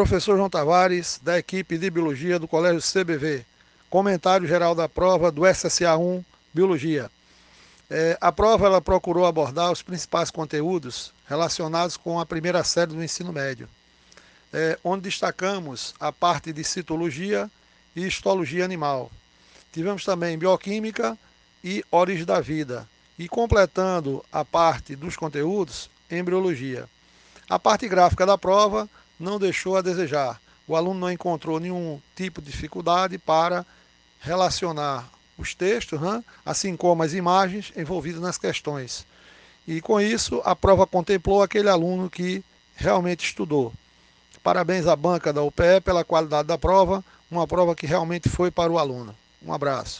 Professor João Tavares, da equipe de Biologia do Colégio CBV. Comentário geral da prova do SSA1 Biologia. É, a prova ela procurou abordar os principais conteúdos relacionados com a primeira série do ensino médio, é, onde destacamos a parte de citologia e histologia animal. Tivemos também bioquímica e origem da vida. E completando a parte dos conteúdos, embriologia. A parte gráfica da prova não deixou a desejar. O aluno não encontrou nenhum tipo de dificuldade para relacionar os textos, assim como as imagens envolvidas nas questões. E com isso, a prova contemplou aquele aluno que realmente estudou. Parabéns à banca da UPE pela qualidade da prova, uma prova que realmente foi para o aluno. Um abraço.